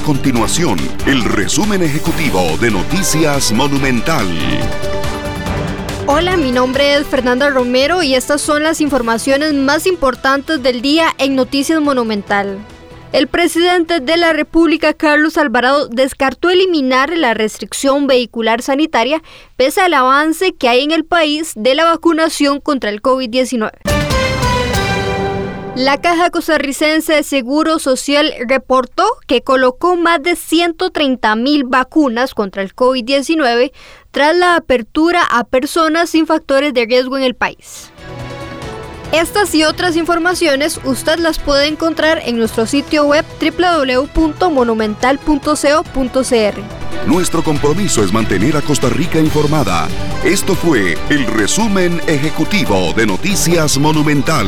continuación el resumen ejecutivo de Noticias Monumental. Hola, mi nombre es Fernanda Romero y estas son las informaciones más importantes del día en Noticias Monumental. El presidente de la República, Carlos Alvarado, descartó eliminar la restricción vehicular sanitaria pese al avance que hay en el país de la vacunación contra el COVID-19. La Caja Costarricense de Seguro Social reportó que colocó más de 130 mil vacunas contra el COVID-19 tras la apertura a personas sin factores de riesgo en el país. Estas y otras informaciones usted las puede encontrar en nuestro sitio web www.monumental.co.cr. Nuestro compromiso es mantener a Costa Rica informada. Esto fue el resumen ejecutivo de Noticias Monumental.